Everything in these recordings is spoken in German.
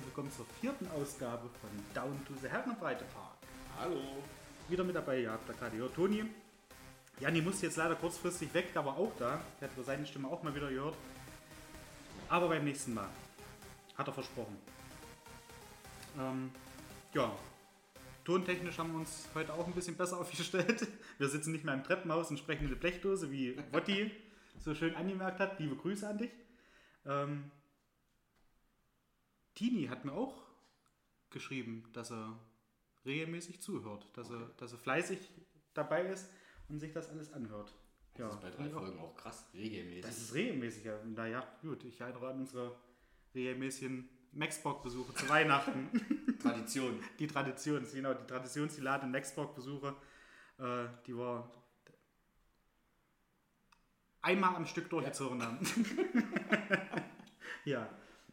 Herzlich willkommen zur vierten Ausgabe von Down to the Herrenbreite Park. Hallo. Wieder mit dabei, ihr habt da gerade gehört, Toni. Janni musste jetzt leider kurzfristig weg, der war auch da. Der hat seine Stimme auch mal wieder gehört. Aber beim nächsten Mal. Hat er versprochen. Ähm, ja, tontechnisch haben wir uns heute auch ein bisschen besser aufgestellt. Wir sitzen nicht mehr im Treppenhaus und sprechen in eine Blechdose, wie Wotti so schön angemerkt hat. Liebe Grüße an dich. Ähm, Tini hat mir auch geschrieben, dass er regelmäßig zuhört, dass, er, dass er fleißig dabei ist und sich das alles anhört. Das ist bei drei ich auch. Folgen auch krass, regelmäßig. Das ist regelmäßig. Ja. Naja, gut, ich erinnere an unsere regelmäßigen Maxbox-Besuche zu Weihnachten. Tradition. die Tradition, genau, die traditionsgeladenen Maxbox-Besuche, äh, die wir einmal am Stück durchgezogen haben. ja,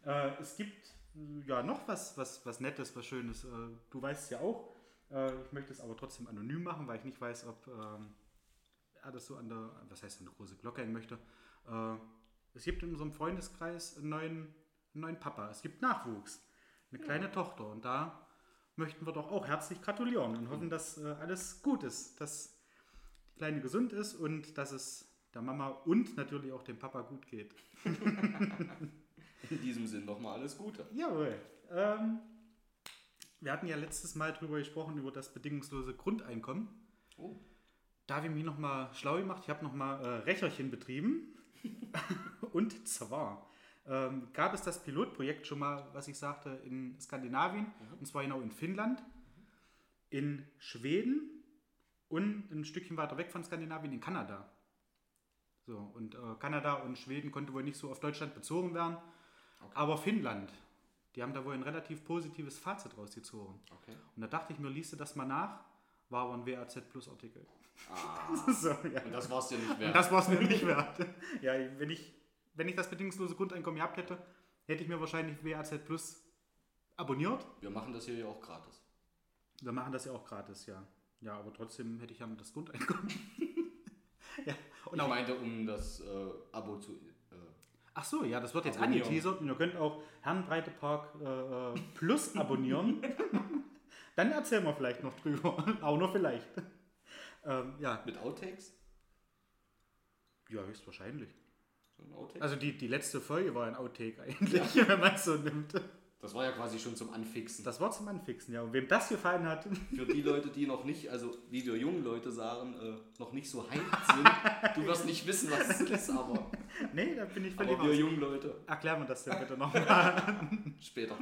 äh, es gibt ja noch was, was, was Nettes, was Schönes. Äh, du weißt es ja auch. Äh, ich möchte es aber trotzdem anonym machen, weil ich nicht weiß, ob ähm, er das so an der, was heißt an der große Glocke hängen möchte. Äh, es gibt in unserem Freundeskreis einen neuen, einen neuen Papa. Es gibt Nachwuchs. Eine kleine Tochter. Und da möchten wir doch auch herzlich gratulieren und hoffen, dass alles gut ist. Dass die Kleine gesund ist und dass es der Mama und natürlich auch dem Papa gut geht. In diesem Sinn nochmal alles Gute. Jawohl. Ähm, wir hatten ja letztes Mal drüber gesprochen, über das bedingungslose Grundeinkommen. Oh. Da habe ich mich nochmal schlau gemacht. Ich habe nochmal äh, Recherchen betrieben. Und zwar ähm, gab es das Pilotprojekt schon mal, was ich sagte, in Skandinavien. Und zwar genau in Finnland, in Schweden und ein Stückchen weiter weg von Skandinavien in Kanada. So, und äh, Kanada und Schweden konnte wohl nicht so auf Deutschland bezogen werden. Aber Finnland, die haben da wohl ein relativ positives Fazit rausgezogen. Okay. Und da dachte ich mir, liest du das mal nach, war aber ein WAZ Plus Artikel. Ah, so, ja. und das war's dir nicht Und wert. das war es mir nicht wert. Ja, wenn ich, wenn ich das bedingungslose Grundeinkommen gehabt hätte, hätte ich mir wahrscheinlich WAZ Plus abonniert. Wir machen das hier ja auch gratis. Wir machen das ja auch gratis, ja. Ja, aber trotzdem hätte ich ja das Grundeinkommen. ja, und Ich auch, meinte, um das äh, Abo zu. Ach so, ja, das wird jetzt Abonnieren. angeteasert und ihr könnt auch Herrenbreite Park äh, äh, Plus abonnieren. Dann erzählen wir vielleicht noch drüber. auch nur vielleicht. ähm, ja, mit Outtakes? ja, höchstwahrscheinlich. So? Also die, die letzte Folge war ein Outtake eigentlich, wenn man es so nimmt. Das war ja quasi schon zum Anfixen. Das war zum Anfixen, ja. Und wem das gefallen hat, Für die Leute, die noch nicht, also wie wir jungen Leute sagen, äh, noch nicht so hyped sind. du wirst nicht wissen, was es ist, aber, nee, da bin ich völlig aber wir raus. jungen Leute Erklär mir das denn bitte nochmal. später.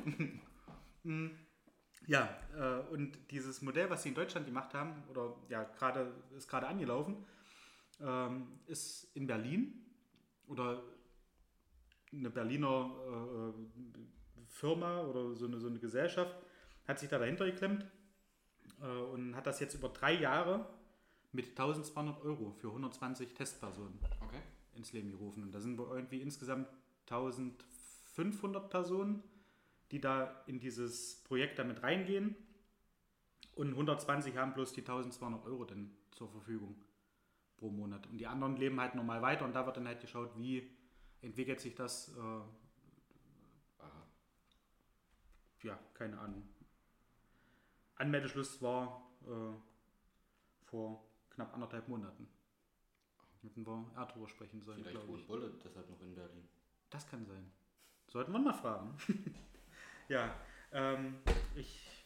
ja, äh, und dieses Modell, was sie in Deutschland gemacht haben, oder ja, gerade ist gerade angelaufen, ähm, ist in Berlin oder eine Berliner äh, Firma oder so eine, so eine Gesellschaft hat sich da dahinter geklemmt äh, und hat das jetzt über drei Jahre mit 1200 Euro für 120 Testpersonen Okay. ins Leben gerufen. Und da sind wir irgendwie insgesamt 1500 Personen, die da in dieses Projekt damit reingehen. Und 120 haben bloß die 1200 Euro dann zur Verfügung pro Monat. Und die anderen leben halt normal weiter und da wird dann halt geschaut, wie entwickelt sich das. Äh, Aha. Ja, keine Ahnung. Anmeldeschluss war äh, vor knapp anderthalb Monaten. Hätten wir eher drüber sprechen sollen, Vielleicht wohnt Bolle deshalb noch in Berlin. Das kann sein. Sollten wir mal fragen. ja, ähm, ich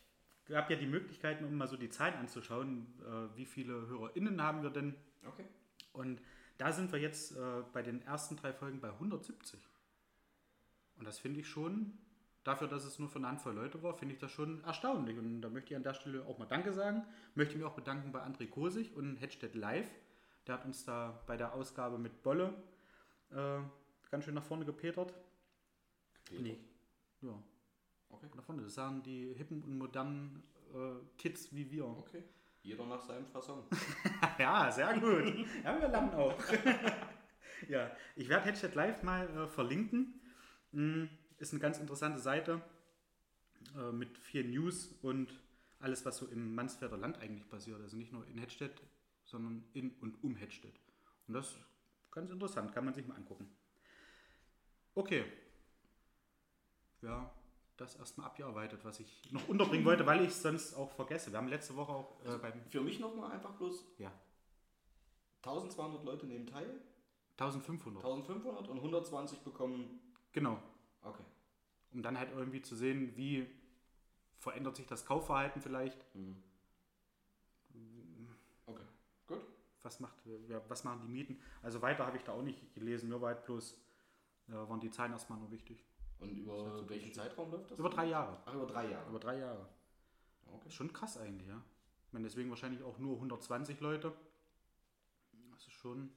habe ja die Möglichkeit, um mal so die Zahlen anzuschauen, äh, wie viele HörerInnen haben wir denn. Okay. Und da sind wir jetzt äh, bei den ersten drei Folgen bei 170. Und das finde ich schon, dafür, dass es nur für eine Handvoll Leute war, finde ich das schon erstaunlich. Und da möchte ich an der Stelle auch mal Danke sagen. Möchte mich auch bedanken bei André Kosig und Hedstedt Live. Der hat uns da bei der Ausgabe mit Bolle äh, ganz schön nach vorne gepetert. Peter. Nee. Ja, Okay. nach vorne. Das sagen die hippen und modernen äh, Kids wie wir. Okay. Jeder nach seinem Fasson. Ja, sehr gut. Ja, wir lernen auch. ja, ich werde Headset Live mal äh, verlinken. Mm, Ist eine ganz interessante Seite äh, mit viel News und alles, was so im Mansfelder Land eigentlich passiert. Also nicht nur in Hedstedt, sondern in und um Hedstedt. Und das ist ganz interessant, kann man sich mal angucken. Okay. Ja, das erstmal abgearbeitet, was ich noch unterbringen wollte, weil ich es sonst auch vergesse. Wir haben letzte Woche auch äh, beim Für mich nochmal einfach bloß ja, 1200 Leute nehmen teil, 1500. 1500 und 120 bekommen. Genau. Okay. um dann halt irgendwie zu sehen, wie verändert sich das Kaufverhalten vielleicht, Okay. Gut. was, macht, was machen die Mieten. Also weiter habe ich da auch nicht gelesen, war halt bloß, äh, waren die Zahlen erstmal nur wichtig. Und über welchen Zeitraum läuft das? Über drei Jahre. Ach, über drei Jahre. Über drei Jahre. Okay. Schon krass eigentlich, ja. Ich meine, deswegen wahrscheinlich auch nur 120 Leute. Das ist schon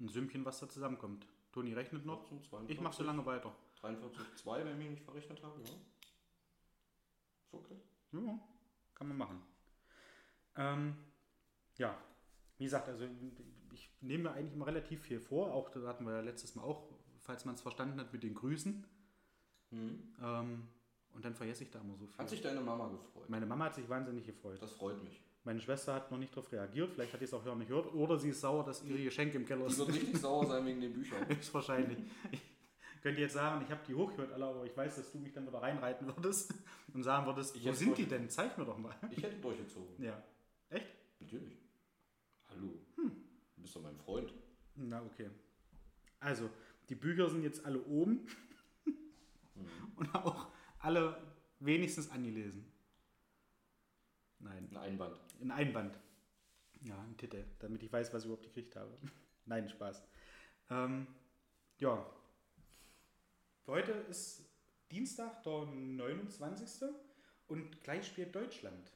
ein Sümmchen, was da zusammenkommt. Toni rechnet noch. 42, Ich mache so lange weiter. 43,2, wenn ich mich nicht verrechnet habe, ja. Ist okay. Ja, kann man machen. Ähm, ja, wie gesagt, also ich nehme mir eigentlich immer relativ viel vor. Auch da hatten wir ja letztes Mal auch, falls man es verstanden hat, mit den Grüßen. Ähm, und dann vergesse ich da immer so viel. Hat sich deine Mama gefreut? Meine Mama hat sich wahnsinnig gefreut. Das freut mich. Meine Schwester hat noch nicht darauf reagiert. Vielleicht hat sie es auch gar nicht gehört. Oder sie ist sauer, dass ihre Geschenke im Keller Die wird sind. richtig sauer sein wegen den Büchern. Höchstwahrscheinlich. Könnte jetzt sagen, ich habe die hochgehört alle, aber ich weiß, dass du mich dann wieder reinreiten würdest und sagen würdest, Ich wo sind die denn? Zeig mir doch mal. Ich hätte durchgezogen. Ja. Echt? Natürlich. Hallo. Du bist doch mein Freund. Na, okay. Also, die Bücher sind jetzt alle oben und auch alle wenigstens angelesen. Nein, Ein Einband. ein Einband. Ja, ein Titel, damit ich weiß, was ich überhaupt gekriegt habe. Nein, Spaß. Ähm, ja. Heute ist Dienstag, der 29. und gleich spielt Deutschland.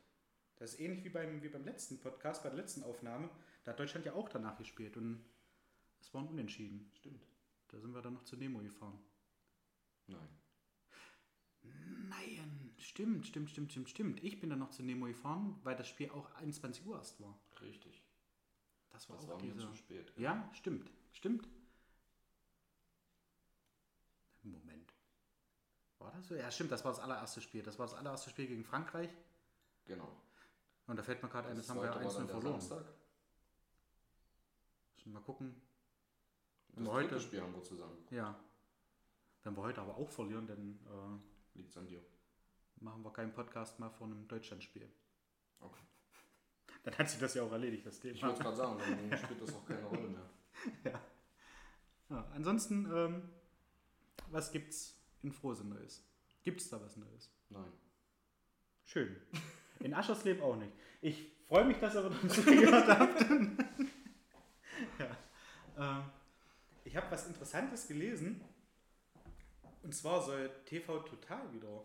Das ist ähnlich wie beim, wie beim letzten Podcast, bei der letzten Aufnahme. Da hat Deutschland ja auch danach gespielt und es war ein Unentschieden. Stimmt. Da sind wir dann noch zu Nemo gefahren. Nein. Nein, stimmt, stimmt, stimmt, stimmt, stimmt. Ich bin dann noch zu Nemo gefahren, weil das Spiel auch 21 Uhr erst war. Richtig. Das war Das auch war mir diese... zu spät. Ja, stimmt, stimmt. Moment. War das so? Ja, stimmt, das war das allererste Spiel. Das war das allererste Spiel gegen Frankreich. Genau. Und da fällt mir gerade ein, das haben wir ja zweite war 1 dann der verloren. Samstag. Müssen wir Mal gucken. Das wir heute- Spiel haben wir zusammen. Ja. Wenn wir heute aber auch verlieren, dann äh, Liegt's an dir. machen wir keinen Podcast mehr vor einem Deutschlandspiel. Okay. Dann hat sich das ja auch erledigt, das Ich Thema. wollte gerade sagen, dann spielt das auch keine Rolle mehr. Ja, ansonsten, ähm, was gibt's in Frohsinn Neues? Gibt's da was Neues? Nein. Schön. In Aschersleben auch nicht. Ich freue mich, dass ihr wieder zugehört habt. ja. ähm, ich habe was Interessantes gelesen. Und zwar soll TV Total wieder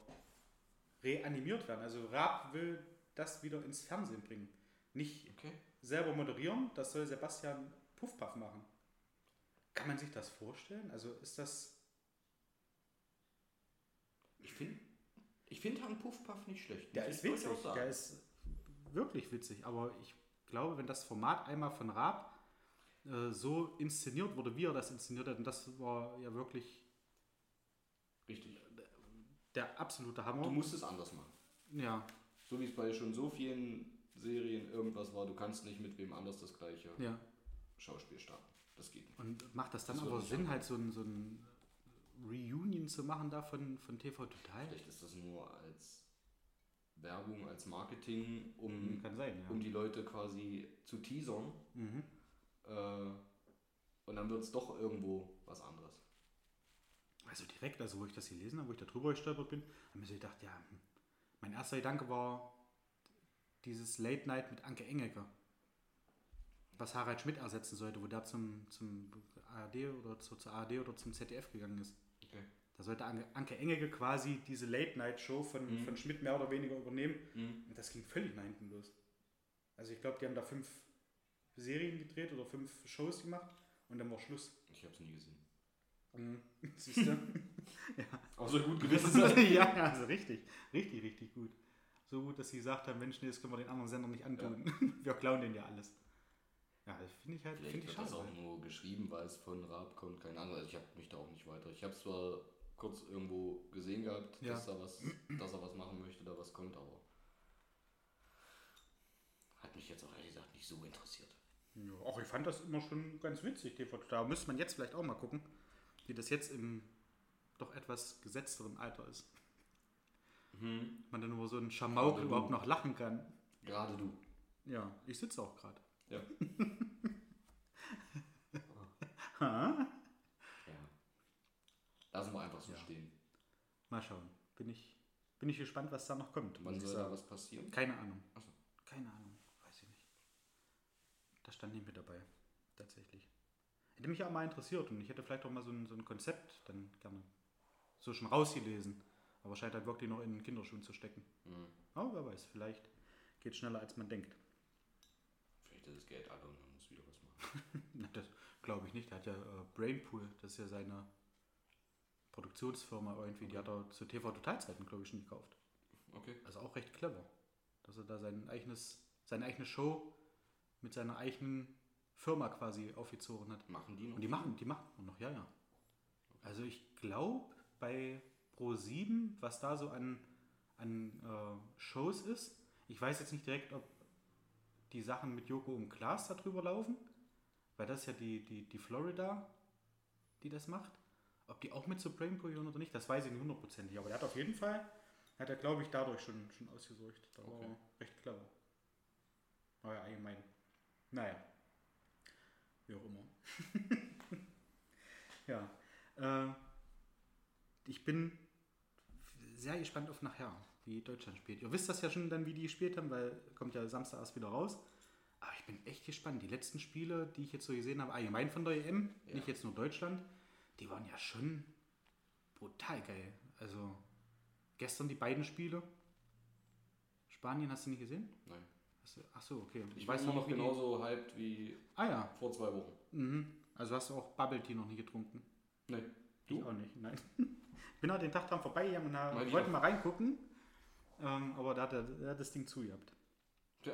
reanimiert werden. Also Raab will das wieder ins Fernsehen bringen. Nicht Okay. selber moderieren, das soll Sebastian Puffpaff machen. Kann man sich das vorstellen? Also ist das. Ich finde ich find Herrn Puffpaff nicht schlecht. Der ist witzig, der ist wirklich witzig, aber ich glaube, wenn das Format einmal von Raab äh, so inszeniert wurde, wie er das inszeniert hat, und das war ja wirklich Richtig. der absolute Hammer. Du musst es anders machen. ja, So wie es bei schon so vielen Serien irgendwas war, du kannst nicht mit wem anders das gleiche ja. Schauspiel starten. Das geht nicht. Und macht das dann Das aber Sinn, halt so ein, so ein Reunion zu machen da von, von TV Total? Vielleicht ist das nur als Werbung, als Marketing, um, Kann sein, ja. um die Leute quasi zu teasern. Mhm. Äh, und dann wird es doch irgendwo was anderes. Also direkt, also wo ich das gelesen habe, wo ich da drüber gestolpert bin, habe ich mir so gedacht, ja, hm, mein erster Gedanke war dieses Late Night mit Anke Engelke, was Harald Schmidt ersetzen sollte, wo der zum, zum ARD oder zu, zur ARD oder zum ZDF gegangen ist. Okay. Da sollte Anke, Engelke quasi diese Late Night Show von, von Schmidt mehr oder weniger übernehmen. Und das ging völlig nach hinten los. Also ich glaube, die haben da fünf Serien gedreht oder fünf Shows gemacht und dann war Schluss. Ich habe es nie gesehen. Mhm. Siehst du? Außer gut gewesen sein. ja, also richtig, richtig, richtig gut. So gut, dass sie gesagt haben, Mensch, nee, das können wir den anderen Sendern nicht antun. Wir klauen denen ja alles. Ja, das finde ich halt, Vielleicht finde ich wird das schade. auch nur geschrieben, weil es von Raab kommt, keine Ahnung. Also ich habe mich da auch nicht weiter. Ich habe es zwar kurz irgendwo gesehen gehabt, Ja. dass, er was, dass er was machen möchte, da was kommt, aber hat mich jetzt auch ehrlich gesagt nicht so interessiert. Ja, auch ich fand das immer schon ganz witzig, TV. Da müsste man jetzt vielleicht auch mal gucken, wie das jetzt im doch etwas gesetzteren Alter ist. Man dann über so einen Schamauk überhaupt noch lachen kann. Gerade du. Ja, ich sitze auch gerade. Ja. Ha? ja. Lassen wir einfach so stehen. Mal schauen. Bin ich, bin ich gespannt, was da noch kommt. Wann soll da was passieren? Keine Ahnung. Ach so. Keine Ahnung. Weiß ich nicht. Da stand nicht mit dabei. Tatsächlich. Hätte mich auch mal interessiert und ich hätte vielleicht auch mal so ein, so ein Konzept dann gerne so schon rausgelesen. Aber scheint halt wirklich noch in den Kinderschuhen zu stecken. Mhm. Aber wer weiß, vielleicht geht es schneller, als man denkt. Vielleicht ist das Geld alle und man muss wieder was machen. Das glaube ich nicht. Der hat ja äh, Brainpool, das ist ja seine Produktionsfirma irgendwie. Die hat er zu TV-Totalzeiten, glaube ich, schon gekauft. Okay. Also auch recht clever, dass er da sein eigenes, seine eigene Show mit seiner eigenen Firma quasi aufgezogen hat. Machen die noch? Und die machen, die machen noch, ja, ja. Also ich glaube bei Pro7, was da so an, an äh, Shows ist, ich weiß jetzt nicht direkt, ob die Sachen mit Joko und Klaas da drüber laufen, weil das ist ja die, die, die Florida, die das macht. Ob die auch mit Brainpool gehören oder nicht, das weiß ich nicht hundertprozentig. Aber der hat auf jeden Fall, hat er glaube ich dadurch schon, schon ausgesucht. Da war Okay. er recht clever. Aber ja, allgemein. Naja. Wie auch immer. ja. Äh, ich bin sehr gespannt auf nachher, wie Deutschland spielt. Ihr wisst das ja schon dann, wie die gespielt haben, weil kommt ja Samstag erst wieder raus. Aber ich bin echt gespannt. Die letzten Spiele, die ich jetzt so gesehen habe, allgemein von der EM, Ja. nicht jetzt nur Deutschland, die waren ja schon brutal geil. Also gestern die beiden Spiele. Spanien hast du nicht gesehen? Nein. Hast du, ach so, okay. Ich weiß nur immer noch wie die- genauso hyped wie Ah ja. vor zwei Wochen. Mhm. Also hast du auch Bubble Tea noch nie getrunken? Nee. Ich auch nicht, nein. Ich bin halt den Tag dran vorbeigegangen und wollte mal reingucken. Ähm, aber da hat, er, da hat das Ding zu gehabt. Tja.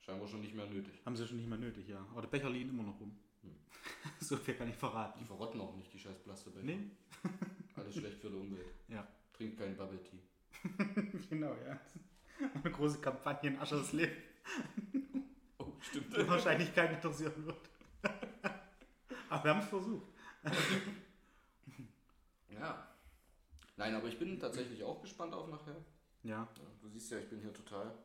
Scheinbar schon nicht mehr nötig. Haben sie schon nicht mehr nötig, ja. Aber der Becher liegen immer noch rum. Hm. so viel kann ich verraten. Die verrotten auch nicht, die scheiß Plastikbecher. Nee? Alles schlecht für die Umwelt. Ja. Trinkt kein Bubble Tea. genau, ja. Eine große Kampagne in Aschersleben, Oh, stimmt. die wahrscheinlich keinen interessieren wird. aber wir haben es versucht. Ja. Nein, aber ich bin tatsächlich auch gespannt auf nachher. Ja. Ja, du siehst ja, ich bin hier total.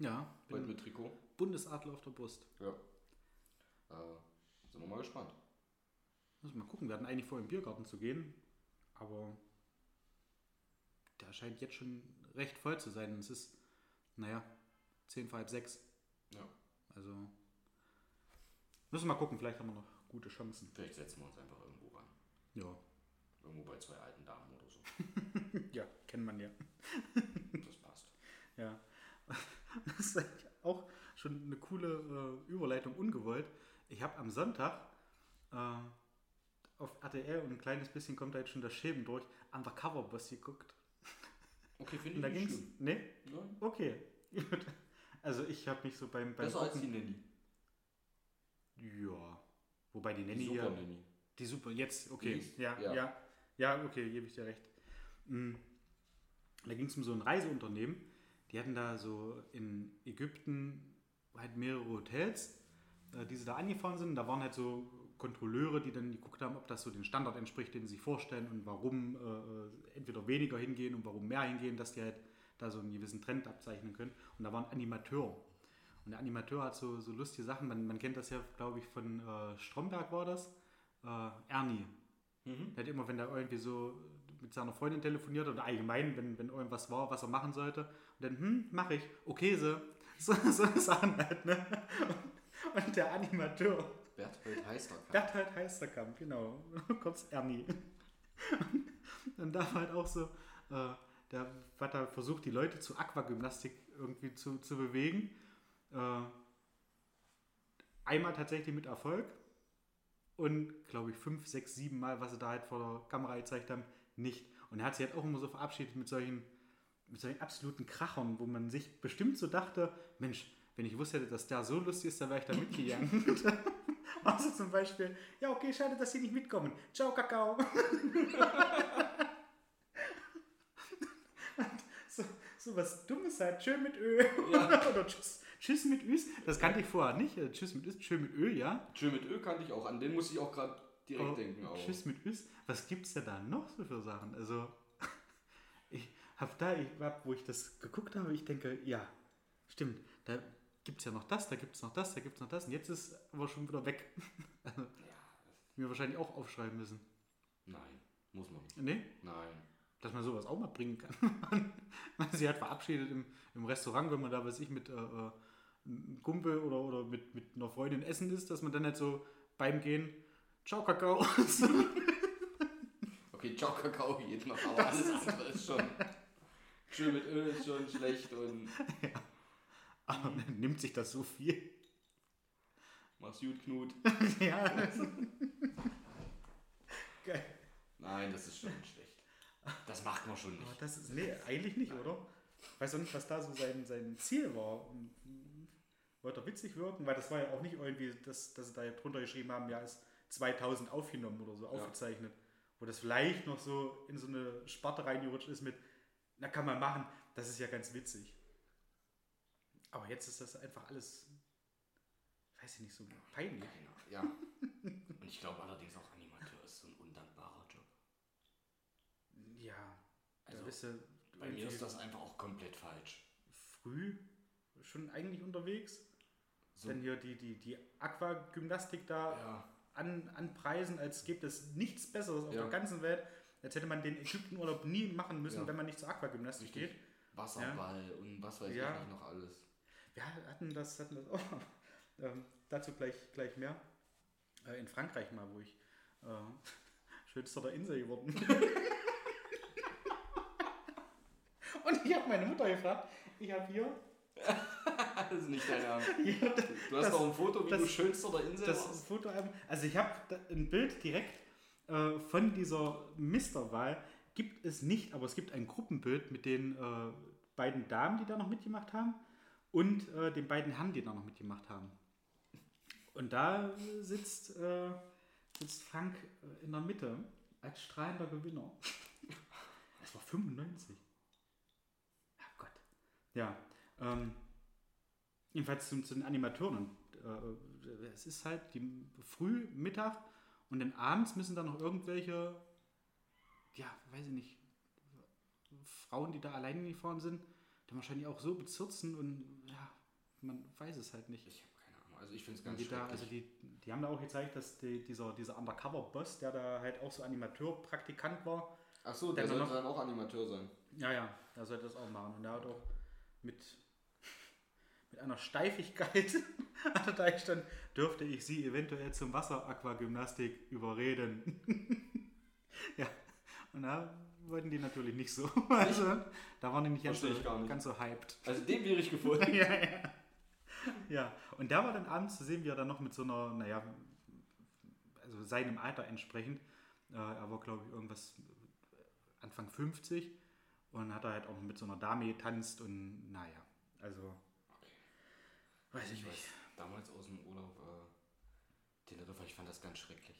Ja, Heute mit Trikot. Bundesadler auf der Brust. Ja. Äh, sind wir mal gespannt. Muss mal gucken. Wir hatten eigentlich vor, im Biergarten zu gehen, aber der scheint jetzt schon recht voll zu sein. Es ist, naja, 10 vor halb sechs. Ja. Also müssen wir mal gucken. Vielleicht haben wir noch gute Chancen. Vielleicht setzen wir uns einfach irgendwo ran. Ja. Irgendwo bei zwei alten Damen oder. Ja, kennt man ja. Das passt. Ja. Das ist eigentlich auch schon eine coole äh, Überleitung ungewollt. Ich habe am Sonntag äh, auf RTL und ein kleines bisschen kommt da jetzt schon das Schäben durch, Undercover Boss geguckt. Okay, finde Und da ich ging's. nicht schlimm. Nee? Ja. Okay. Gut. Also ich habe mich so beim, beim Besser als die Nanny. Ja. Wobei die Die Nanny Super ja. Nanny. Die super, jetzt, okay. Die ja, ja. ja, ja. okay, gebe ich dir recht. Mm. Da ging es um so ein Reiseunternehmen. Die hatten da so in Ägypten halt mehrere Hotels, äh, die sie da angefahren sind. Da waren halt so Kontrolleure, die dann geguckt haben, ob das so den Standard entspricht, den sie sich vorstellen und warum äh, entweder weniger hingehen und warum mehr hingehen, dass die halt da so einen gewissen Trend abzeichnen können. Und da war ein Animateur. Und der Animateur hat so, so lustige Sachen. Man, man kennt das ja, glaube ich, von äh, Stromberg war das. Äh, Ernie. Mhm. Der hat immer, wenn er irgendwie so mit seiner Freundin telefoniert oder allgemein, wenn, wenn irgendwas war, was er machen sollte, und dann, hm, mach ich, okay, so, so, so Sachen halt, ne? Und, und der Animateur, Berthold Heisterkamp. Berthold Heisterkamp, genau, kurz Ernie. Und da war halt auch so, äh, der hat da versucht, die Leute zu Aquagymnastik irgendwie zu, zu bewegen. Äh, einmal tatsächlich mit Erfolg und glaube ich fünf, sechs, sieben Mal, was sie da halt vor der Kamera gezeigt haben, nicht. Und er hat sich halt auch immer so verabschiedet mit solchen, mit solchen absoluten Krachern, wo man sich bestimmt so dachte, Mensch, wenn ich wusste, dass der so lustig ist, dann wäre ich da mitgegangen. also zum Beispiel, ja okay, schade, dass Sie nicht mitkommen. Ciao, Kakao. so, so was Dummes halt, schön mit Ö. Oder tschüss, tschüss mit Üs. Das kannte ich vorher nicht. Äh, Tschüss mit Üs, schön mit Ö, ja. Schön mit Ö kannte ich auch. An den muss ich auch gerade direkt Oh. Auch. Tschüss mit Üs. Was gibt's denn da noch so für Sachen? Also, ich habe da, ich hab, wo ich das geguckt habe, ich denke, ja, stimmt, da gibt's ja noch das, da gibt's noch das, da gibt's noch das. Und jetzt ist aber schon wieder weg. Also, mir wahrscheinlich auch aufschreiben müssen. Nein, muss man nicht. Nee? Nein. Dass man sowas auch mal bringen kann. man sie hat verabschiedet im, im Restaurant, wenn man da, weiß ich, mit äh, äh, einem Kumpel oder, oder mit, mit einer Freundin essen ist, dass man dann halt so beim Gehen, ciao Kakao. Okay, ciao Kakao geht noch, aber alles andere ist schon. Schön mit Ö ist schon schlecht und Aber dann nimmt sich das so viel. mach's gut, Knut. ja. Geil. Nein, das ist schon schlecht. Das macht man schon Aber nicht. das ist, nee, eigentlich nicht, oder? Weiß auch nicht, was da so sein, sein Ziel war. Und, mm, Wollte er witzig wirken? Weil das war ja auch nicht irgendwie, dass, dass sie da drunter geschrieben haben, ja, ist 2000 aufgenommen oder so, aufgezeichnet. Wo das vielleicht noch so in so eine Sparte reingerutscht ist mit, na kann man machen, das ist ja ganz witzig. Aber jetzt ist das einfach alles, weiß ich nicht, so peinlich. Keiner. Ja. Und ich glaube allerdings auch Animateur ist so ein undankbarer Job. Ja, Also, bist du Bei mir ist das einfach auch komplett falsch. früh schon eigentlich unterwegs. So- Wenn hier die, die, die Aquagymnastik da Ja. An, anpreisen, als gibt es nichts Besseres auf Ja. der ganzen Welt, als hätte man den Ägyptenurlaub nie machen müssen, Ja. wenn man nicht zur Aquagymnastik geht. Wasserball und was weiß Ja. ich noch alles. Wir hatten das, hatten das auch. ähm, dazu gleich, gleich mehr. Äh, in Frankreich mal, wo ich äh, schönster der Insel geworden bin. Und ich habe meine Mutter gefragt, ich habe hier Das ist nicht dein Ernst. hier Du hast Das- noch ein Foto, wie das- du schönster der Insel das warst. Fotoalbum. Also ich habe ein Bild direkt äh, von dieser Misterwahl. Gibt es nicht, aber es gibt ein Gruppenbild mit den äh, beiden Damen, die da noch mitgemacht haben und äh, den beiden Herren, die da noch mitgemacht haben. Und da sitzt, äh, sitzt Frank äh, in der Mitte als strahlender Gewinner. Das war 95. Ja Gott. Ja. Ähm, jedenfalls zu, zu den Animatoren. Und, äh, es ist halt die früh, Mittag und dann abends müssen dann noch irgendwelche, ja, weiß ich nicht, Frauen, die da allein gefahren sind, dann wahrscheinlich auch so bezirzen und ja, man weiß es halt nicht. Ich habe keine Ahnung. Also ich finde es ganz die, da, also die, die haben da auch gezeigt, dass die, dieser, dieser Undercover-Boss, der da halt auch so Animateur-Praktikant war, Ach so, der Dann sollte noch- dann auch Animateur sein. ja, ja, der sollte das auch machen. Und der hat auch mit, mit einer Steifigkeit, hat er da gestanden, dürfte ich sie eventuell zum Wasseraquagymnastik überreden. ja, und da wollten die natürlich nicht so. Also, da waren die nicht ganz so, nicht. ganz so hyped. Also den wäre ich gefunden. ja, ja. ja, und der war dann abends zu sehen, wie er dann noch mit so einer, naja, also seinem Alter entsprechend, äh, er war glaube ich irgendwas Anfang 50 und hat er halt auch mit so einer Dame getanzt und naja, also weiß ich Ich weiß, nicht. damals aus dem Urlaub äh, Teneriffa, ich fand das ganz schrecklich.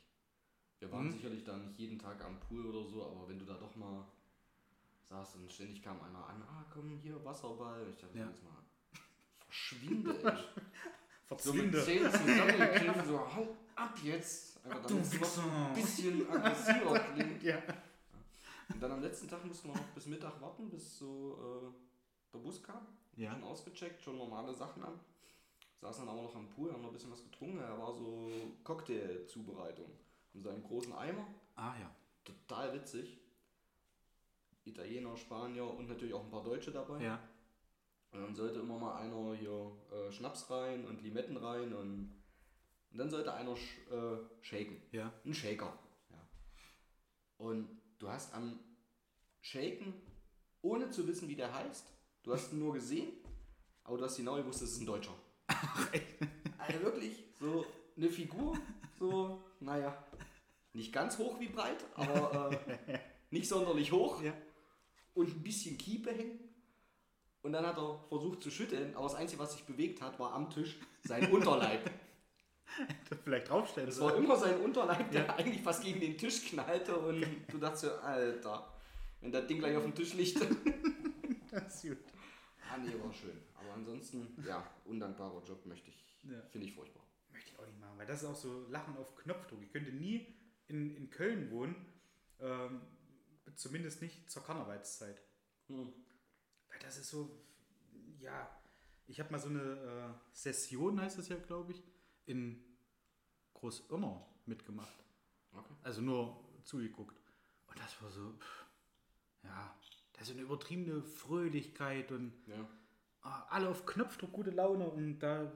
Wir waren Mhm. sicherlich da nicht jeden Tag am Pool oder so, aber wenn du da doch mal saßt und ständig kam einer an, ah komm hier Wasserball, ich dachte Ja. jedes Mal, verschwinde ey. so mit Verzwinde. Zähnen zusammengekniffen, so hau ab jetzt. Einfach damit es noch ein bisschen aggressiver klingt. Ja. Und dann am letzten Tag mussten wir noch bis Mittag warten, bis so der Bus kam, Ja. schon ausgecheckt, schon normale Sachen an. Saßen dann aber noch am Pool, haben noch ein bisschen was getrunken. Er war so Cocktail-Zubereitung. Haben seinen großen Eimer, Ah ja. total witzig. Italiener, Spanier und natürlich auch ein paar Deutsche dabei. Ja. Und dann sollte immer mal einer hier äh, Schnaps rein und Limetten rein und, und dann sollte einer sch, äh, shaken. Ja. Ein Shaker. Ja. Und du hast am Shaken, ohne zu wissen, wie der heißt, du hast ihn nur gesehen, aber du hast genau gewusst, es ist ein Deutscher. also wirklich, so eine Figur, so, naja, nicht ganz hoch wie breit, aber äh, nicht sonderlich hoch Ja. und ein bisschen Kiepe hängen. Und dann hat er versucht zu schütteln, aber das Einzige, was sich bewegt hat, war am Tisch sein Unterleib. Vielleicht draufstellen. Es war immer sein Unterleib, der eigentlich fast gegen den Tisch knallte und du dachtest so, Alter, wenn das Ding gleich auf dem Tisch liegt. Das ist gut. Ah, nee, war schön. Aber ansonsten, ja, undankbarer Job möchte ich, Ja. finde ich furchtbar. Möchte ich auch nicht machen, weil das ist auch so Lachen auf Knopfdruck. Ich könnte nie in, in Köln wohnen, ähm, zumindest nicht zur Karnevalszeit. Hm. Weil das ist so, ja, ich habe mal so eine äh, Session, heißt das ja, glaube ich, in Großirmer mitgemacht. Okay. Also nur zugeguckt. Und das war so, pff, ja, das ist eine übertriebene Fröhlichkeit und Ja. ah, alle auf Knopfdruck gute Laune und da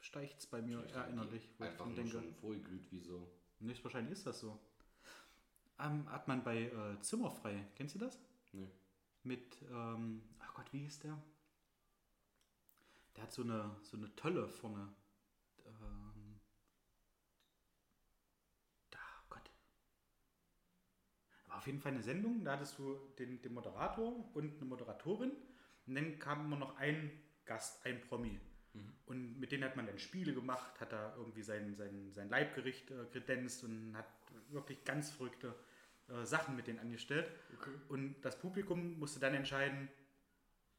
steigt es bei mir eher innerlich, Einfach nur denke, schon vorgeglüht, wie so. nicht, wahrscheinlich ist das so. Ähm, hat man bei äh, Zimmerfrei, kennst du das? Nee. Mit, ähm, ach Gott, wie hieß der? Der hat so eine, so eine Tolle vorne. Ähm, da, Gott. War auf jeden Fall eine Sendung, da hattest du den, den Moderator und eine Moderatorin und dann kam immer noch ein Gast, ein Promi. Und mit denen hat man dann Spiele gemacht, hat da irgendwie sein, sein, sein Leibgericht äh, kredenzt und hat wirklich ganz verrückte äh, Sachen mit denen angestellt. Und das Publikum musste dann entscheiden,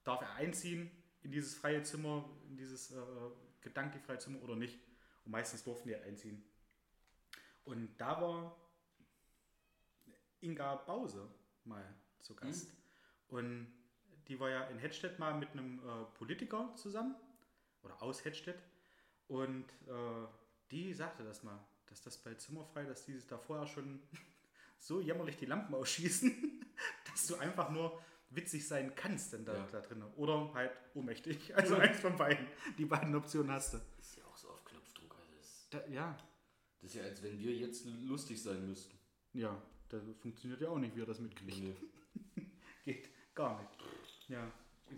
darf er einziehen in dieses freie Zimmer, in dieses äh, gedanklich freie Zimmer oder nicht. Und meistens durften die einziehen. Und da war Inga Bause mal zu Gast. Und die war ja in Hedstedt mal mit einem äh, Politiker zusammen oder aus Hedstedt. Und äh, die sagte das mal, dass das bei Zimmerfrei, dass die sich da vorher schon so jämmerlich die Lampen ausschießen, dass du einfach nur witzig sein kannst denn da, Ja. da drin. Oder halt ohnmächtig. Also eins von beiden. Die beiden Optionen hast du. Ist ja auch so auf Knopfdruck alles. Da, ja, Das ist ja, als wenn wir jetzt lustig sein müssten. ja, das funktioniert ja auch nicht, wie er das mitkriegt. Nee. Geht gar nicht. Ja.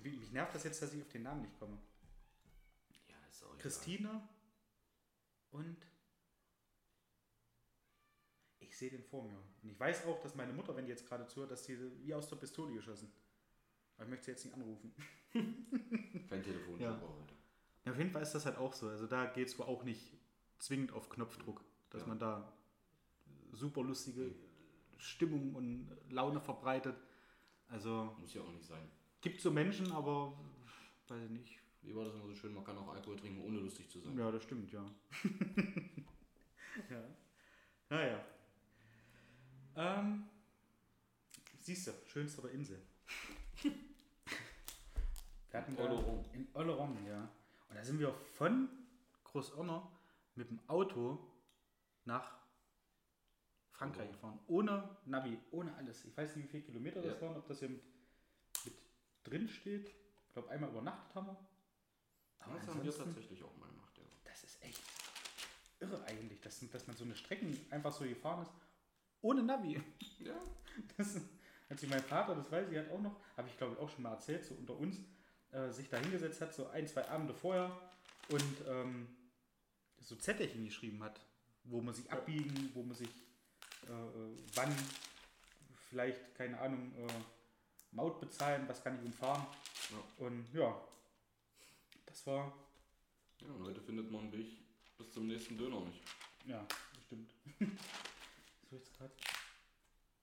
Mich nervt das jetzt, dass ich auf den Namen nicht komme. Ja, ist auch egal. Christine und ich sehe den vor mir. Und ich weiß auch, dass meine Mutter, wenn die jetzt gerade zuhört, dass sie wie aus der Pistole geschossen. Aber ich möchte sie jetzt nicht anrufen. Kein Telefon Ja. heute. Ja, auf jeden Fall ist das halt auch so. Also da geht es wohl auch nicht zwingend auf Knopfdruck, dass Ja. man da super lustige Stimmung und Laune verbreitet. Also Muss ja auch nicht sein. gibt so Menschen, aber weiß ich nicht. Wie war das immer so schön? Man kann auch Alkohol trinken, ohne lustig zu sein. Ja, das stimmt, ja. ja. Naja. Ähm, siehst du, schönste der Insel. Wir hatten da- Oleron. In Oleron, ja. Und da sind wir von Großirner mit dem Auto nach Frankreich gefahren. Ohne Navi, ohne alles. Ich weiß nicht, wie viele Kilometer das Ja. waren, ob das hier mit, mit drin steht. Ich glaube, einmal übernachtet haben wir. Aber Das haben wir tatsächlich auch mal gemacht, ja. das ist echt irre eigentlich, dass, dass man so eine Strecken einfach so gefahren ist, ohne Navi. Ja. Das, als ich mein Vater, das weiß ich, hat auch noch, habe ich glaube ich auch schon mal erzählt, so unter uns, äh, sich da hingesetzt hat, so ein, zwei Abende vorher und ähm, so Zettelchen geschrieben hat, wo man sich abbiegen, wo man sich wann vielleicht, keine Ahnung, äh, Maut bezahlen, was kann ich umfahren. Ja. Und ja, das war ja. Und heute findet man einen Weg bis zum nächsten Döner nicht. Ja, bestimmt. so jetzt gerade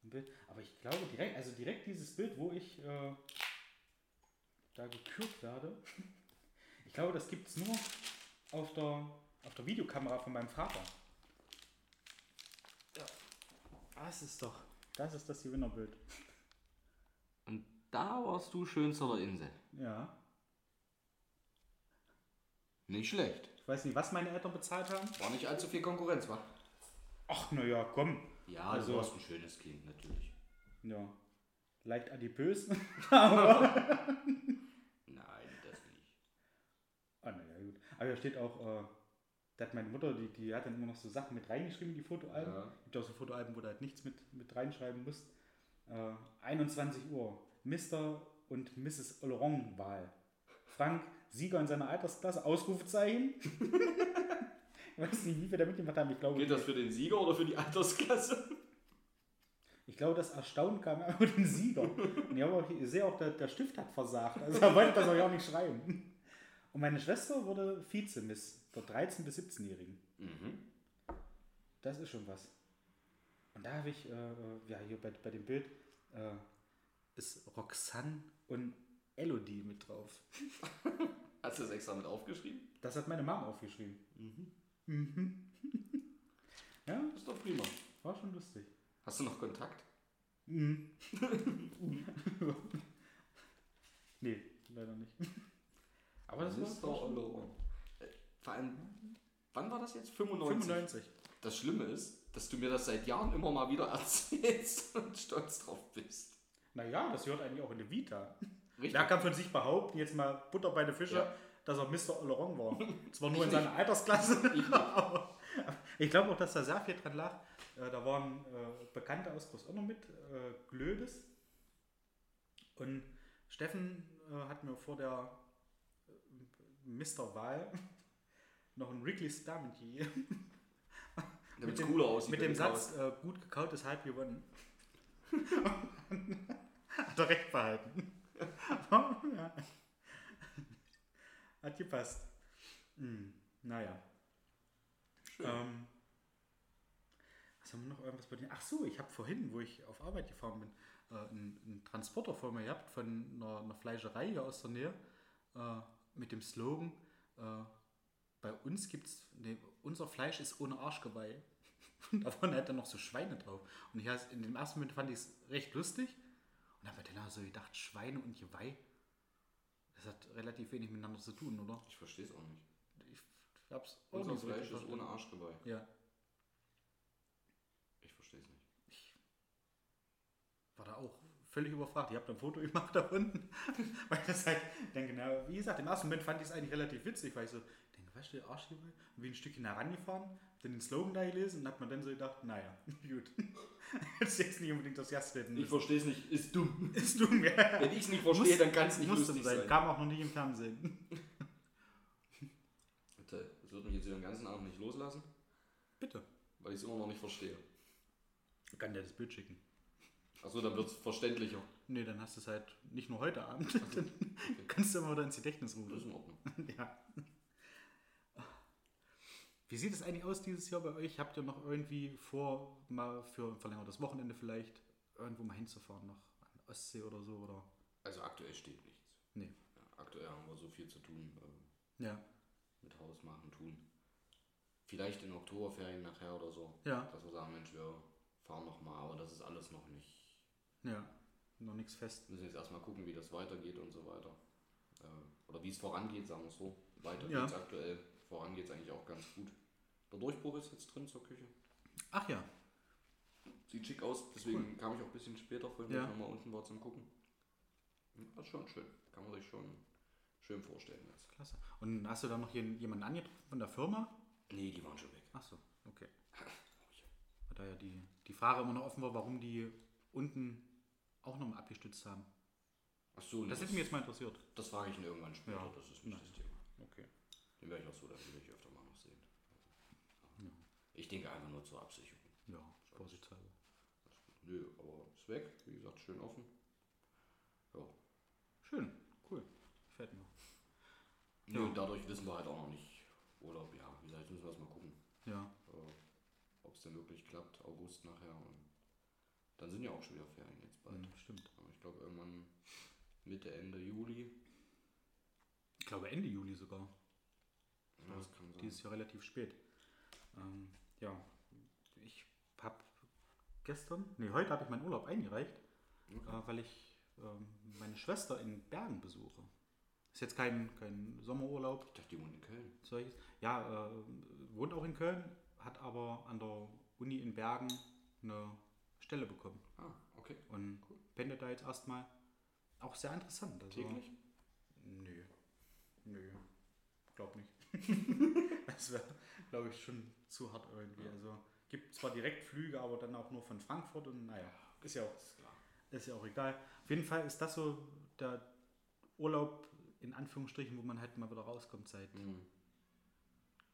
ein Bild. Aber ich glaube direkt, also direkt dieses Bild, wo ich äh, da gekürt werde, ich glaube, das gibt es nur auf der, auf der Videokamera von meinem Vater. Ja. Das ist doch, das ist das Gewinnerbild. Und Da warst du schönster der Insel. Ja. Nicht schlecht. Ich weiß nicht, was meine Eltern bezahlt haben. War nicht allzu viel Konkurrenz, wa? Ach, naja, komm. Ja, Also- du warst ein schönes Kind, natürlich. Ja. Leicht adipös. Nein, das nicht. Ah, naja, gut. Aber da steht auch, äh, da hat meine Mutter, die, die hat dann immer noch so Sachen mit reingeschrieben, die Fotoalben. Ja. Gibt auch so Fotoalben, wo du halt nichts mit, mit reinschreiben musst. Äh, 21 Uhr. Mr. und Mrs. Oleron-Wahl. Frank, Sieger in seiner Altersklasse, Ausrufezeichen. ich weiß nicht, wie wir da mitgemacht haben. Ich glaube, Gilt das für den Sieger oder für die Altersklasse? ich glaube, das Erstaunen kam über den Sieger. Und ich, auch, ich sehe auch, der, der Stift hat versagt. Also er wollte das auch ja auch nicht schreiben. Und meine Schwester wurde Vize-Miss der 13- bis 17-Jährigen. Mhm. Das ist schon was. Und da habe ich, äh, äh, ja, hier bei, bei dem Bild äh, ist Roxanne und Elodie mit drauf. Hast du das extra mit aufgeschrieben? Das hat meine Mom aufgeschrieben. Mhm. ja, Das ist doch prima. war schon lustig. Hast du noch Kontakt? Nee, leider nicht. Aber das, ist war doch Oloron. Äh, Vor allem, wann war das jetzt? 95. 95. Das Schlimme ist, dass du mir das seit Jahren immer mal wieder erzählst und stolz drauf bist. Naja, das gehört eigentlich auch in die Vita. Richtig. Wer kann von sich behaupten, jetzt mal Butter bei den Fische, Ja. dass er Mr. Oleron war? Zwar nur in seiner. Altersklasse, Ich glaube auch, dass da sehr viel dran lag. Äh, Da waren äh, Bekannte aus Groß noch mit, Glödes. Und Steffen äh, hat mir vor der Mr. Wahl noch ein Wrigley Stamenti Damit es cooler aussieht. mit dem Satz, äh, gut gekaut ist halb gewonnen. Hat er recht behalten. ja. Hat gepasst. Hm, naja. Ähm, was haben wir noch irgendwas bei dir? Ach so, ich habe vorhin, wo ich auf Arbeit gefahren bin, äh, einen, einen Transporter vor mir gehabt von einer, einer Fleischerei hier aus der Nähe äh, mit dem Slogan: äh, Bei uns gibt's, nee, unser Fleisch ist ohne Arschgeweih. Und da waren halt dann noch so Schweine drauf. Und ich has- in dem ersten Moment fand ich es recht lustig und habe mir dann so gedacht: Schweine und Geweih, das hat relativ wenig miteinander zu tun, oder? Ich verstehe es auch nicht. Ich hab's auch Unser nicht Fleisch ist ohne. Arschgeweih. Ja. Ich verstehe es nicht. war da auch völlig überfragt. Ich habe da ein Foto gemacht davon, weil das halt, dann genau, wie gesagt, im ersten Moment fand ich es eigentlich relativ witzig, weil ich so, weißt du, Arschgeweih? Und bin ein Stückchen herangefahren, hab dann den Slogan da gelesen und hab mir dann so gedacht, naja, gut. Das ist jetzt nicht unbedingt das Erste. Ich verstehe es nicht. Ist dumm. Ist dumm, ja. Wenn ich es nicht verstehe, dann kann es nicht Muss lustig sein. sein. Kam auch noch nicht im Fernsehen. Bitte, Das wird mich jetzt den ganzen Abend nicht loslassen, Bitte. weil ich es immer noch nicht verstehe. Ich kann dir das Bild schicken. Achso, dann wird es verständlicher. Nee, dann hast du es halt nicht nur heute Abend. Dann kannst du immer wieder ins Gedächtnis Das ist rufen. in Ordnung. Ja. Wie sieht es eigentlich aus dieses Jahr bei euch? Habt ihr noch irgendwie vor, mal für ein verlängertes Wochenende vielleicht irgendwo mal hinzufahren, noch an Ostsee oder so? Oder? Also aktuell steht nichts. Nee. Ja, aktuell haben wir so viel zu tun. Äh, Ja. mit Haus machen, tun. Vielleicht in Oktoberferien nachher oder so. Ja. Dass wir sagen, Mensch, wir fahren noch mal, aber das ist alles noch nicht. Ja. Noch nichts fest. Wir müssen jetzt erstmal gucken, wie das weitergeht und so weiter. Äh, oder wie es vorangeht, sagen wir es so. Weiter Ja. geht's aktuell. Voran geht es eigentlich auch ganz gut. Der Durchbruch ist jetzt drin zur Küche. Ach ja. Sieht schick aus, deswegen kam ich auch ein bisschen später vorhin, Ja. nochmal unten war zum Gucken. Das ist schon schön. Kann man sich schon schön vorstellen jetzt. Klasse. Und hast du da noch jemanden angetroffen von der Firma? Nee, die waren schon weg. Ach so, okay. Weil Da ja die, die Frage immer noch offen war, warum die unten auch nochmal abgestützt haben. Ach so, nee, Das hätte mich jetzt mal interessiert. Das frage ich ihn irgendwann später, Ja. das ist nicht Nein. das Thema. Okay. Den werde ich auch so, dann will ich öfter. Ich denke einfach nur zur Absicherung. Ja, vorsichtshalber. Nö, aber ist weg, wie gesagt, schön offen. Ja. Schön, cool. Gefällt mir. Nö, Ja. dadurch wissen wir halt auch noch nicht. Urlaub, ja, wie gesagt, jetzt müssen wir erstmal gucken, Ja, äh, ob es denn wirklich klappt, August nachher. Und dann sind ja auch schon wieder Ferien jetzt bald. mhm, stimmt. Aber ich glaube irgendwann Mitte, Ende Juli. Ich glaube Ende Juli sogar. Ja, das kann sein. Dieses Jahr relativ spät. Ähm, ja, ich habe gestern, nee, heute habe ich meinen Urlaub eingereicht, Okay. äh, weil ich ähm, meine Schwester in Bergen besuche. Ist jetzt kein, kein Sommerurlaub. Ich dachte, die wohnt in Köln. Solches. Ja, äh, wohnt auch in Köln, hat aber an der Uni in Bergen eine Stelle bekommen. Ah, okay. Und pendelt da jetzt erstmal. Auch sehr interessant. Also, Täglich? Nö. Nö. Glaub nicht. Das wäre, glaube ich, schon zu hart irgendwie. Also gibt zwar Direktflüge, aber dann auch nur von Frankfurt und naja, ist ja auch, ist ja auch egal. Auf jeden Fall ist das so der Urlaub in Anführungsstrichen, wo man halt mal wieder rauskommt seit Mhm.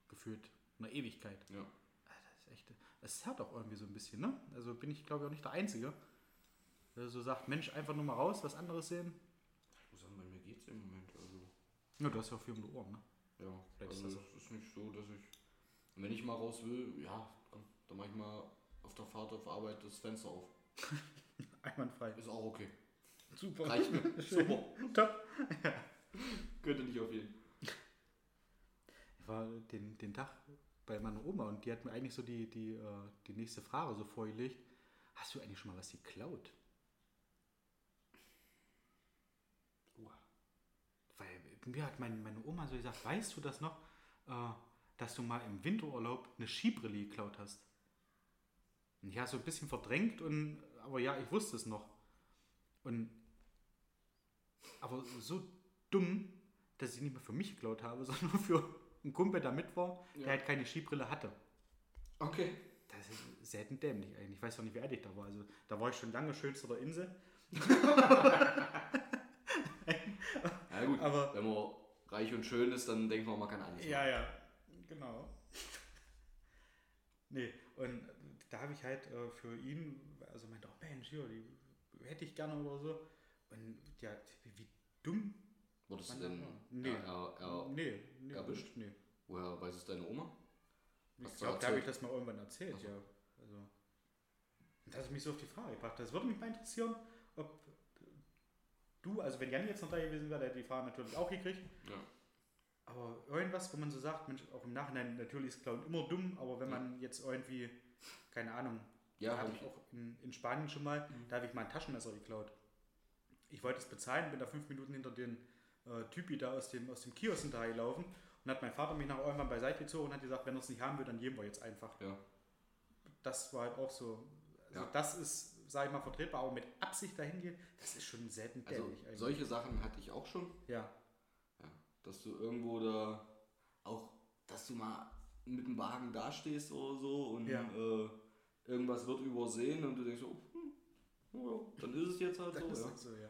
gefühlt einer Ewigkeit. Ja. Das ist echt, es zerrt auch irgendwie so ein bisschen, ne? Also bin ich, glaube ich, auch nicht der Einzige, der so sagt, Mensch, einfach nur mal raus, was anderes sehen. Ich muss sagen, bei mir geht's im Moment. Also, Ja, du hast ja auch viel um die Ohren, ne? Ja. Vielleicht ist Also, das es ist nicht so, dass ich. Wenn ich mal raus will, ja, komm, dann mach ich mal auf der Fahrt auf Arbeit das Fenster auf. Einwandfrei. Ist auch okay. Super. Reicht mir. Super. Top. Könnte nicht auf jeden. Ich war den, den Tag bei meiner Oma und die hat mir eigentlich so die, die, äh, die nächste Frage so vorgelegt. Hast du eigentlich schon mal was geklaut? Weil mir hat mein, meine Oma so gesagt, weißt du das noch, äh, dass du mal im Winterurlaub eine Skibrille geklaut hast? Und ja, so ein bisschen verdrängt, und, aber ja, ich wusste es noch. Und aber so dumm, dass ich nicht mehr für mich geklaut habe, sondern für einen Kumpel, der mit war, der Ja. halt keine Skibrille hatte. Okay. Das ist selten dämlich eigentlich. Ich weiß auch nicht, wie alt ich da war. Also da war ich schon lange schönster der Insel. Ja gut, Aber- wenn man reich und schön ist, dann denkt man, man kann alles. Ja, ja, genau. nee, und da habe ich halt äh, für ihn, also meinte, oh Mensch, hier, die hätte ich gerne oder so. Und ja, wie, wie dumm. Wurdest du denn. Nee. er, er, nee, nee, erwischt? Nee. woher weiß es deine Oma? Ich Hast glaube, da habe ich das mal irgendwann erzählt, Ach so. ja. Also, das hat mich so auf die Frage gebracht. Das würde mich mal interessieren, ob du, also wenn Jan jetzt noch da gewesen wäre, der hätte die Frage natürlich auch gekriegt. Ja. Aber irgendwas, wo man so sagt, Mensch, auch im Nachhinein, natürlich ist Clown immer dumm, aber wenn Ja. man jetzt irgendwie, keine Ahnung, Ja, hatte hab ich auch in, in Spanien schon mal, Mhm. da habe ich mal ein Taschenmesser geklaut. Ich wollte es bezahlen, bin da fünf Minuten hinter den äh, Typi da aus dem, aus dem Kiosk hinterher gelaufen und hat mein Vater mich nach irgendwann beiseite gezogen und hat gesagt, wenn er es nicht haben will, dann geben wir jetzt einfach. Ja. Das war halt auch so, also Ja. das ist, sage ich mal, vertretbar, aber mit Absicht dahin gehen, das ist schon selten Also dämlich eigentlich. solche Sachen hatte ich auch schon. ja, Ja. Dass du irgendwo da auch, dass du mal mit dem Wagen dastehst oder so und Ja. äh, irgendwas wird übersehen und du denkst so, hm, ja, dann ist es jetzt halt das so. ist Ja. so, ja.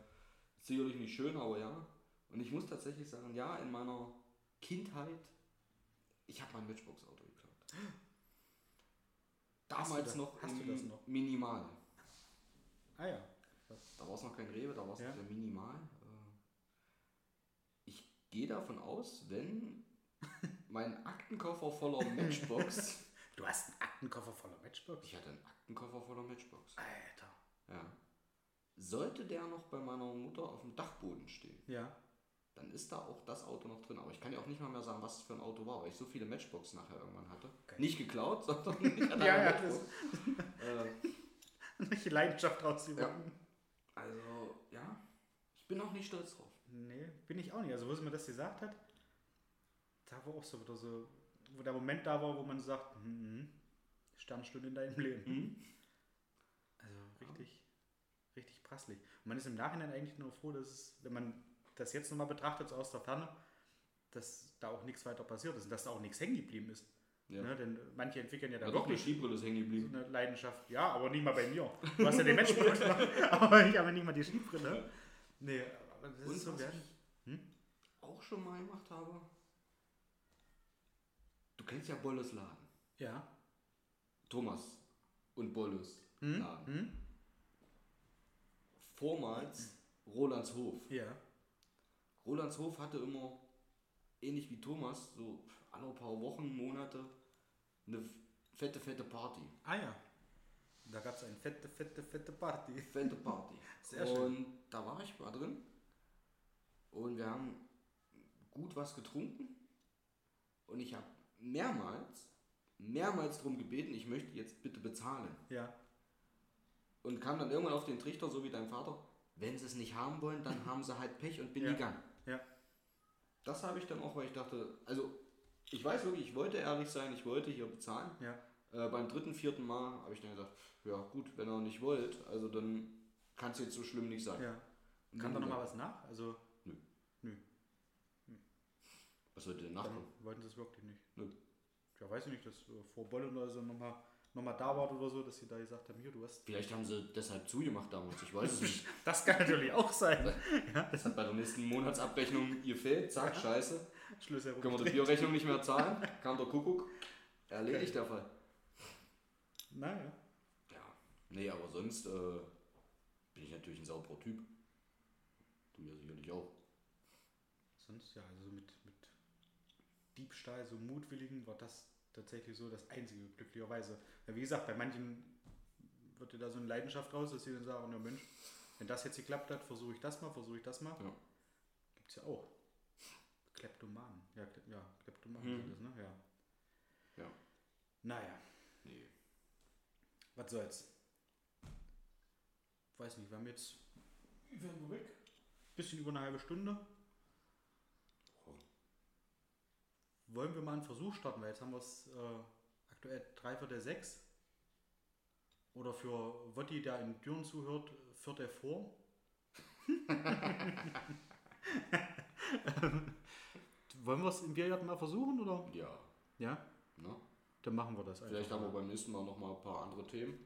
Sicherlich nicht schön, aber ja. Und ich muss tatsächlich sagen, ja, in meiner Kindheit, ich habe mein Matchbox-Auto geklaut. Damals noch hast du im das noch? Minimal. Ah ja. Da war es noch kein Rewe, da war es Ja. der Minimal. Äh, Ich gehe davon aus, wenn mein Aktenkoffer voller Matchbox, Du hast einen Aktenkoffer voller Matchbox? ich hatte einen Aktenkoffer voller Matchbox, Alter. ja. Sollte der noch bei meiner Mutter auf dem Dachboden stehen, Ja. dann ist da auch das Auto noch drin. Aber ich kann ja auch nicht mal mehr sagen, was es für ein Auto war, weil ich so viele Matchbox nachher irgendwann hatte. Geil. Nicht geklaut, sondern ich hatte Ja, ja, Matchbox. äh, Welche Leidenschaft rausgewonnen. also, ja, ich bin auch nicht stolz drauf. Nee, bin ich auch nicht. Also, wo sie mir das gesagt hat, da war auch so wieder so, wo der Moment da war, wo man sagt, hm, hm, Sternstunde in deinem Leben. Hm? Also richtig, richtig prasslich. Und man ist im Nachhinein eigentlich nur froh, dass es, wenn man das jetzt nochmal betrachtet, so aus der Ferne, dass da auch nichts weiter passiert ist und dass da auch nichts hängen geblieben ist. Ja. Ne? Denn manche entwickeln ja da Ja, doch, eine Skibrille ist hängen so geblieben. eine Leidenschaft. Ja, aber nicht mal bei mir. Du hast ja den Matchbox, aber ich habe nicht mal die Skibrille. Nee, aber das Und ist so was werden. ich auch schon mal gemacht habe, du kennst ja Bolles Laden. Ja. Thomas und Bolles Hm? Laden. Hm? Vormals Rolandshof. Ja. Rolandshof hatte immer, ähnlich wie Thomas, so alle paar Wochen, Monate, eine fette, fette Party. Ah ja. Da gab es eine fette, fette, fette Party. Fette Party. Sehr schön. und da war ich mal drin. Und wir haben gut was getrunken. Und ich habe mehrmals, mehrmals darum gebeten, ich möchte jetzt bitte bezahlen. Ja. Und kam dann irgendwann auf den Trichter, so wie dein Vater, wenn sie es nicht haben wollen, dann haben sie halt Pech und bin Ja. gegangen. Ja. Das habe ich dann auch, weil ich dachte, also ich weiß wirklich, ich wollte ehrlich sein, ich wollte hier bezahlen. Ja. Äh, beim dritten, vierten Mal habe ich dann gesagt, ja gut, wenn ihr nicht wollt, also dann kann es jetzt so schlimm nicht sein. ja. Kam da dann- noch mal was nach? Also, Nö. Nö. Was sollte denn dann nachkommen? wollten sie es wirklich nicht. Nö. Ja, weiß ich nicht, dass äh, vor Bollen oder so nochmal noch mal da war oder so, dass sie da gesagt haben, hier, du hast. Vielleicht haben sie deshalb zugemacht damals, ich weiß es nicht. Das kann natürlich auch sein. Das hat bei der nächsten Monatsabrechnung gefehlt, zack, scheiße. Schlüssel Können wir die. Biorechnung nicht mehr zahlen? Kam der Kuckuck. Erledigt der Fall. Naja. Ja, nee, aber sonst äh, bin ich natürlich ein sauberer Typ. Du ja sicherlich auch. Sonst, ja, also mit, mit Diebstahl, so mutwilligen, war das tatsächlich so das einzige, glücklicherweise. Ja, wie gesagt, bei manchen wird dir da so eine Leidenschaft raus, dass sie dann sagen, ja Mensch, wenn das jetzt geklappt hat, versuche ich das mal, versuche ich das mal. Ja. Gibt es ja auch. Kleptomanen. Ja, Kle- ja Kleptomanen Hm. sind das, ne? Ja. Ja. Naja, Nee. was soll's. Weiß nicht, wir haben jetzt. Wir weg? Bisschen über eine halbe Stunde. Wollen wir mal einen Versuch starten, weil jetzt haben wir es äh, aktuell dreiviertel sechs. Oder für Wotti, der in Düren zuhört, viertel vor. Wollen wir es im Biergarten mal versuchen, oder? Ja. Ja, Ne? dann machen wir das einfach. Vielleicht haben wir beim nächsten Mal noch mal ein paar andere Themen.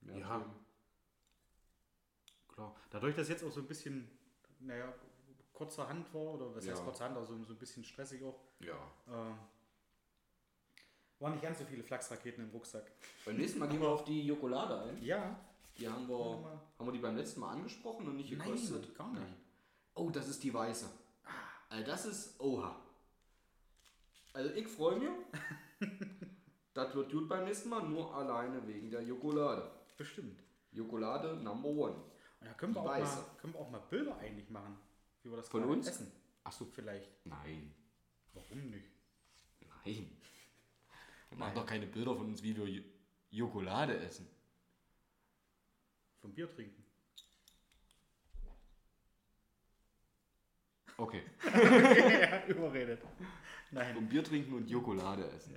Mehr Ja. Themen. Klar. Dadurch, dass jetzt auch so ein bisschen, naja, kurzer Hand war, oder was heißt Ja. kurzer Hand, also so ein bisschen stressig auch, Ja. äh, waren nicht ganz so viele Flachsraketen im Rucksack. Beim nächsten Mal gehen wir auf die Jokolade ein. Ja, Die haben wir haben wir die beim letzten Mal angesprochen und nicht Nein, gekostet? gar nicht. Nein. Oh, das ist die weiße. Also das ist Oha. Also ich freue mich. das wird gut beim nächsten Mal, nur alleine wegen der Jokolade. bestimmt. Jokolade Number One. Und da können wir, Die auch weiße. mal, können wir auch mal Bilder eigentlich machen, wie wir das Von uns? essen. Achso. Vielleicht. Nein. Warum nicht? Nein. Wir machen doch keine Bilder von uns, wie wir Jo- Jokolade essen. Vom Bier trinken. Okay. ja, überredet. Nein. Vom Bier trinken und Jokolade essen.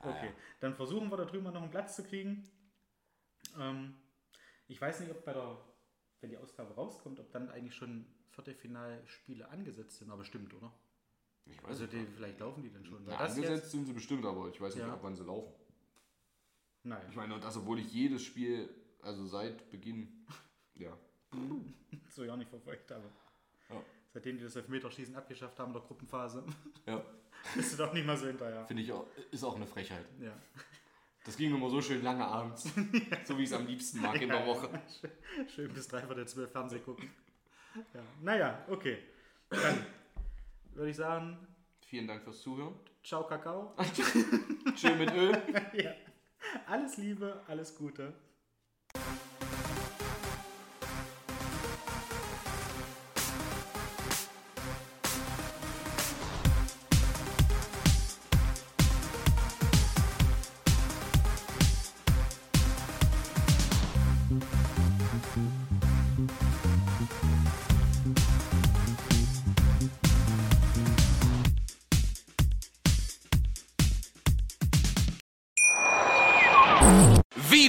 Okay, dann versuchen wir da drüben noch einen Platz zu kriegen. Ähm, ich weiß nicht, ob bei der, wenn die Ausgabe rauskommt, ob dann eigentlich schon Viertelfinalspiele angesetzt sind, aber stimmt, oder? Ich weiß Also es die, nicht. vielleicht laufen die dann schon. Ja, angesetzt sind sie bestimmt, aber ich weiß nicht, Ja. ab wann sie laufen. nein, Ich meine, und das, obwohl ich jedes Spiel, also seit Beginn, ja. so ja nicht verfolgt habe. Ja. Seitdem die das Elfmeterschießen abgeschafft haben in der Gruppenphase, Ja, bist du doch nicht mal so hinterher. finde ich auch, ist auch eine Frechheit. Ja. Das ging immer so schön lange abends. so wie ich es am liebsten mag in der Woche. Schön bis drei vor der zwölf Fernseh gucken. Ja. Naja, okay. Dann würde ich sagen, Vielen Dank fürs Zuhören. ciao Kakao. Schön mit Öl. ja. Alles Liebe, alles Gute.